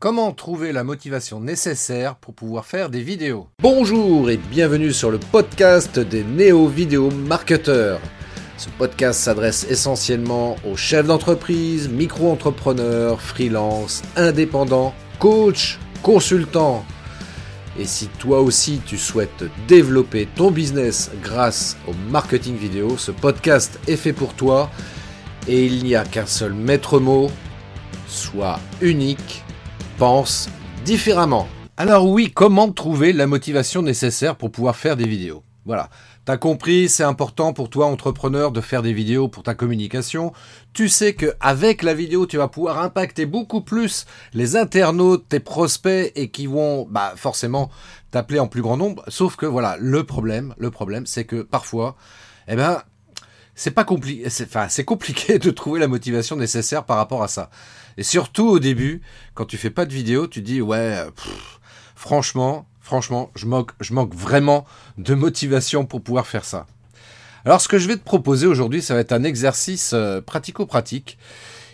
Comment trouver la motivation nécessaire pour pouvoir faire des vidéos? Bonjour et bienvenue sur le podcast des néo-vidéo marketeurs. Ce podcast s'adresse essentiellement aux chefs d'entreprise, micro-entrepreneurs, freelance, indépendants, coachs, consultants. Et si toi aussi tu souhaites développer ton business grâce au marketing vidéo, ce podcast est fait pour toi et il n'y a qu'un seul maître mot, soit unique pense différemment. Alors oui, comment trouver la motivation nécessaire pour pouvoir faire des vidéos? Voilà. T'as compris, c'est important pour toi, entrepreneur, de faire des vidéos pour ta communication. Tu sais que avec la vidéo, tu vas pouvoir impacter beaucoup plus les internautes, tes prospects, et qui vont, bah, forcément t'appeler en plus grand nombre. Sauf que voilà, le problème, le problème, c'est que parfois, eh ben, c'est pas compliqué, enfin, compliqué de trouver la motivation nécessaire par rapport à ça. Et surtout au début, quand tu fais pas de vidéo, tu dis ouais, franchement, franchement, je manque, je manque vraiment de motivation pour pouvoir faire ça. Alors, ce que je vais te proposer aujourd'hui, ça va être un exercice euh, pratico-pratique.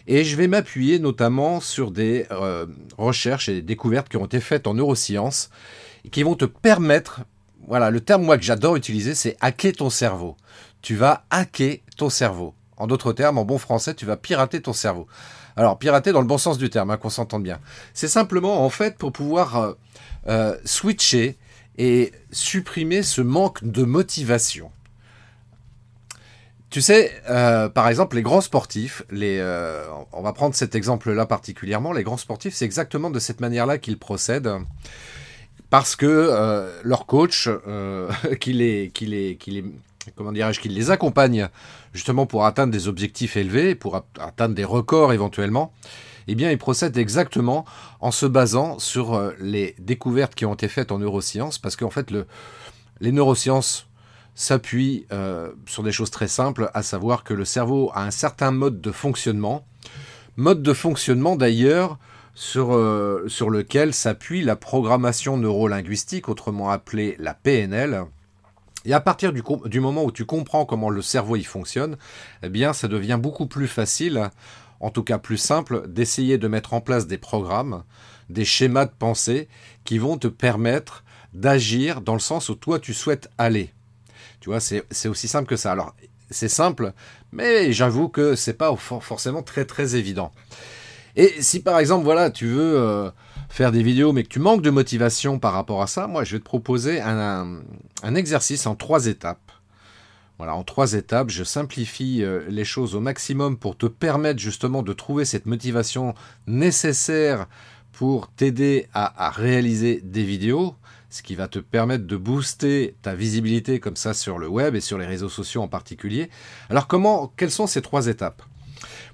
Et je vais m'appuyer notamment sur des euh, recherches et des découvertes qui ont été faites en neurosciences et qui vont te permettre, voilà, le terme moi que j'adore utiliser, c'est hacker ton cerveau tu vas hacker ton cerveau. En d'autres termes, en bon français, tu vas pirater ton cerveau. Alors, pirater dans le bon sens du terme, hein, qu'on s'entende bien. C'est simplement, en fait, pour pouvoir euh, euh, switcher et supprimer ce manque de motivation. Tu sais, euh, par exemple, les grands sportifs, on va prendre cet exemple-là particulièrement, les grands sportifs, c'est exactement de cette manière-là qu'ils procèdent parce que leur coach, les, qui qui les, comment dirais-je, qui les accompagne justement pour atteindre des objectifs élevés, pour atteindre des records éventuellement, eh bien, ils procèdent exactement en se basant sur euh, les découvertes qui ont été faites en neurosciences, parce qu'en fait, le, les neurosciences s'appuient euh, sur des choses très simples, à savoir que le cerveau a un certain mode de fonctionnement, mode de fonctionnement d'ailleurs sur, euh, sur lequel s'appuie la programmation neurolinguistique, autrement appelée la PNL, et à partir du, moment où tu comprends comment le cerveau y fonctionne, eh bien, ça devient beaucoup plus facile, en tout cas plus simple, d'essayer de mettre en place des programmes, des schémas de pensée qui vont te permettre d'agir dans le sens où toi tu souhaites aller. Tu vois, c'est aussi simple que ça. Alors, c'est simple, mais j'avoue que c'est pas forcément très très évident. Et si par exemple, voilà, tu veux euh, faire des vidéos, mais que tu manques de motivation par rapport à ça, moi, je vais te proposer un, exercice en trois étapes. Voilà, en trois étapes, je simplifie euh, les choses au maximum pour te permettre justement de trouver cette motivation nécessaire pour t'aider à, réaliser des vidéos, ce qui va te permettre de booster ta visibilité comme ça sur le web et sur les réseaux sociaux en particulier. Alors comment, quelles sont ces trois étapes?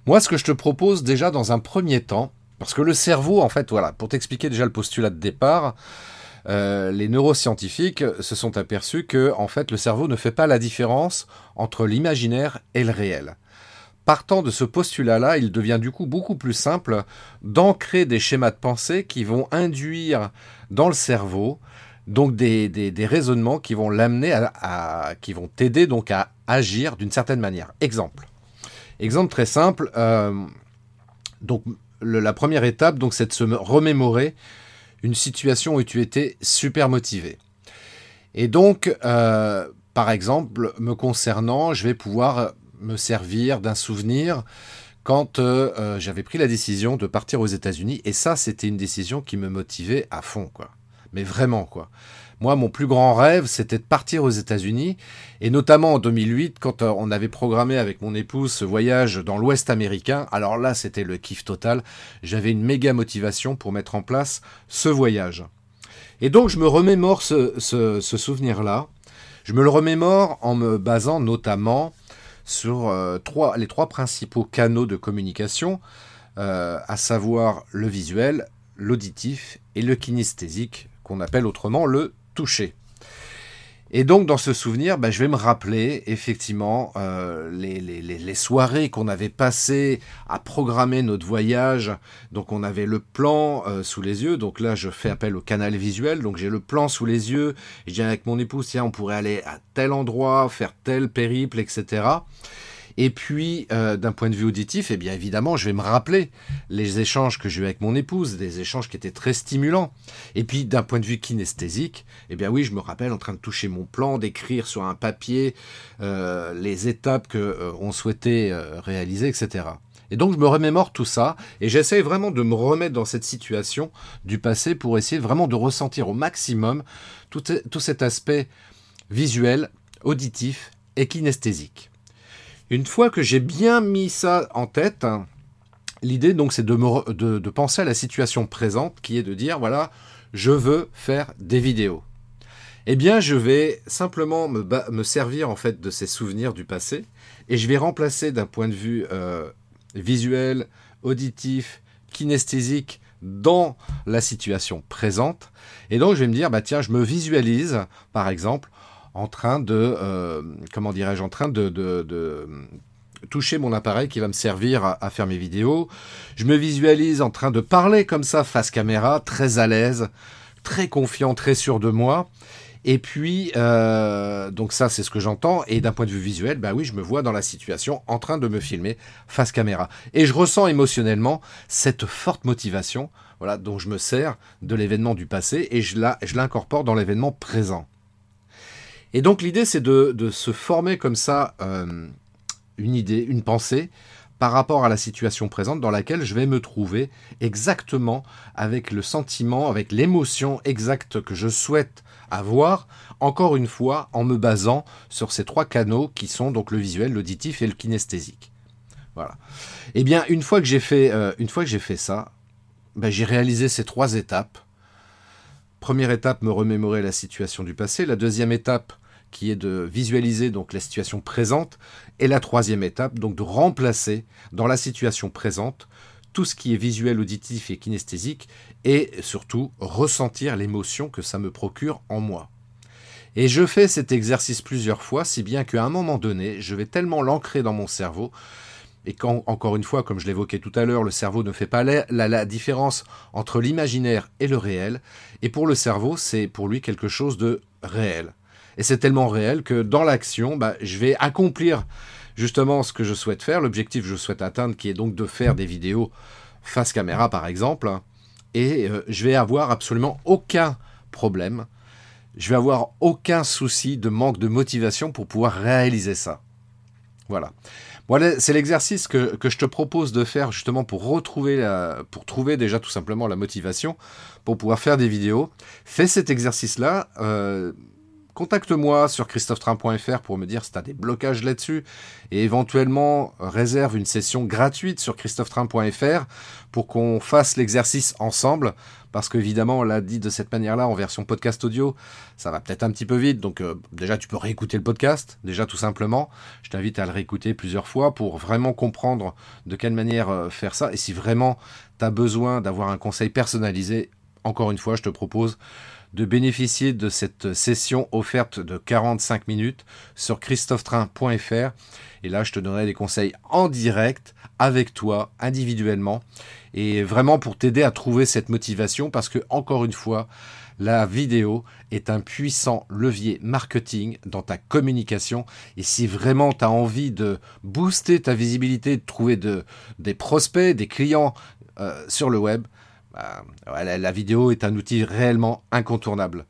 Moi, ce que je te propose déjà dans un premier temps, parce que le cerveau, en fait, voilà, pour t'expliquer déjà le postulat de départ, euh, les neuroscientifiques se sont aperçus que, en fait, le cerveau ne fait pas la différence entre l'imaginaire et le réel. Partant de ce postulat-là, il devient du coup beaucoup plus simple d'ancrer des schémas de pensée qui vont induire dans le cerveau donc des, raisonnements qui vont l'amener à, qui vont t'aider donc à agir d'une certaine manière. Exemple. Exemple très simple. Euh, donc la première étape, c'est de se remémorer une situation où tu étais super motivé. Et donc, euh, par exemple, me concernant, je vais pouvoir me servir d'un souvenir quand euh, j'avais pris la décision de partir aux États-Unis. Et ça, c'était une décision qui me motivait à fond, quoi. Mais vraiment, quoi. Moi, mon plus grand rêve, c'était de partir aux États-Unis, et notamment en 2008, quand euh, on avait programmé avec mon épouse ce voyage dans l'Ouest américain. Alors là, c'était le kiff total. J'avais une méga motivation pour mettre en place ce voyage. Et donc, je me remémore ce, souvenir-là. Je me le remémore en me basant notamment sur euh, les trois principaux canaux de communication, euh, à savoir le visuel, l'auditif et le kinesthésique, qu'on appelle autrement le touché. Et donc dans ce souvenir, bah, je vais me rappeler effectivement euh, les, soirées qu'on avait passées à programmer notre voyage. Donc on avait le plan euh, sous les yeux. Donc là je fais appel au canal visuel. Donc j'ai le plan sous les yeux. je dis avec mon épouse, tiens, on pourrait aller à tel endroit, faire tel périple, etc. Et puis, euh, d'un point de vue auditif, eh bien évidemment, je vais me rappeler les échanges que j'ai eu avec mon épouse, des échanges qui étaient très stimulants. Et puis, d'un point de vue kinesthésique, eh bien oui, je me rappelle en train de toucher mon plan, d'écrire sur un papier euh, les étapes que euh, on souhaitait réaliser, etc. Et donc je me remémore tout ça et j'essaie vraiment de me remettre dans cette situation du passé pour essayer vraiment de ressentir au maximum tout cet aspect visuel, auditif et kinesthésique. Une fois que j'ai bien mis ça en tête, l'idée donc c'est de, penser à la situation présente qui est de dire voilà, je veux faire des vidéos. Eh bien, je vais simplement me, me servir en fait de ces souvenirs du passé et je vais remplacer d'un point de vue euh, visuel, auditif, kinesthésique dans la situation présente. Et donc je vais me dire, bah tiens, je me visualise, par exemple, en train de, euh, comment dirais-je, en train de, de, toucher mon appareil qui va me servir à, faire mes vidéos. Je me visualise en train de parler comme ça face caméra, très à l'aise, très confiant, très sûr de moi. Et puis, euh, donc ça, c'est ce que j'entends. Et d'un point de vue visuel, bah oui, je me vois dans la situation en train de me filmer face caméra. Et je ressens émotionnellement cette forte motivation, voilà, dont je me sers de l'événement du passé et je l'incorpore dans l'événement présent. Et donc l'idée, c'est de, de, se former comme ça euh, une idée, une pensée par rapport à la situation présente dans laquelle je vais me trouver exactement avec le sentiment, avec l'émotion exacte que je souhaite avoir, encore une fois, en me basant sur ces trois canaux qui sont donc le visuel, l'auditif et le kinesthésique. Voilà. Eh bien, une fois que j'ai fait, euh, une fois que j'ai fait ça, ben, j'ai réalisé ces trois étapes. Première étape, me remémorer la situation du passé. La deuxième étape, qui est de visualiser donc la situation présente, et la troisième étape, donc de remplacer dans la situation présente tout ce qui est visuel, auditif et kinesthésique, et surtout ressentir l'émotion que ça me procure en moi. Et je fais cet exercice plusieurs fois, si bien qu'à un moment donné, je vais tellement l'ancrer dans mon cerveau, et quand, encore une fois, comme je l'évoquais tout à l'heure, le cerveau ne fait pas la, la différence entre l'imaginaire et le réel, et pour le cerveau, c'est pour lui quelque chose de réel. Et c'est tellement réel que dans l'action, bah, je vais accomplir justement ce que je souhaite faire, l'objectif que je souhaite atteindre, qui est donc de faire des vidéos face caméra par exemple, et euh, je vais avoir absolument aucun problème, je vais avoir aucun souci de manque de motivation pour pouvoir réaliser ça. Voilà. C'est l'exercice que, je te propose de faire justement pour retrouver la, pour trouver déjà tout simplement la motivation pour pouvoir faire des vidéos. Fais cet exercice-là. Euh, contacte-moi sur christophetrain.fr pour me dire si tu as des blocages là-dessus. Et éventuellement réserve une session gratuite sur christophetrain.fr pour qu'on fasse l'exercice ensemble. Parce qu'évidemment on l'a dit de cette manière-là en version podcast audio ça va peut-être un petit peu vite. Donc euh, déjà tu peux réécouter le podcast déjà tout simplement. Je t'invite à le réécouter plusieurs fois pour vraiment comprendre de quelle manière euh, faire ça. Et si vraiment tu as besoin d'avoir un conseil personnalisé encore une fois je te propose de bénéficier de cette session offerte de 45 minutes sur christophetrain.fr. Et là, je te donnerai des conseils en direct avec toi, individuellement, et vraiment pour t'aider à trouver cette motivation parce que, encore une fois, la vidéo est un puissant levier marketing dans ta communication. Et si vraiment tu as envie de booster ta visibilité, de trouver de, des prospects, des clients euh, sur le web, bah, la, vidéo est un outil réellement incontournable.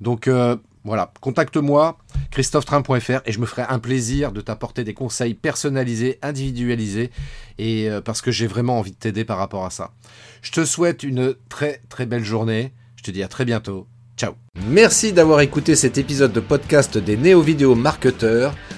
Donc euh, voilà, contacte-moi, christophetrain.fr, et je me ferai un plaisir de t'apporter des conseils personnalisés, individualisés, et euh, parce que j'ai vraiment envie de t'aider par rapport à ça. Je te souhaite une très très belle journée. Je te dis à très bientôt. Ciao. Merci d'avoir écouté cet épisode de podcast des néo-vidéo marketeurs.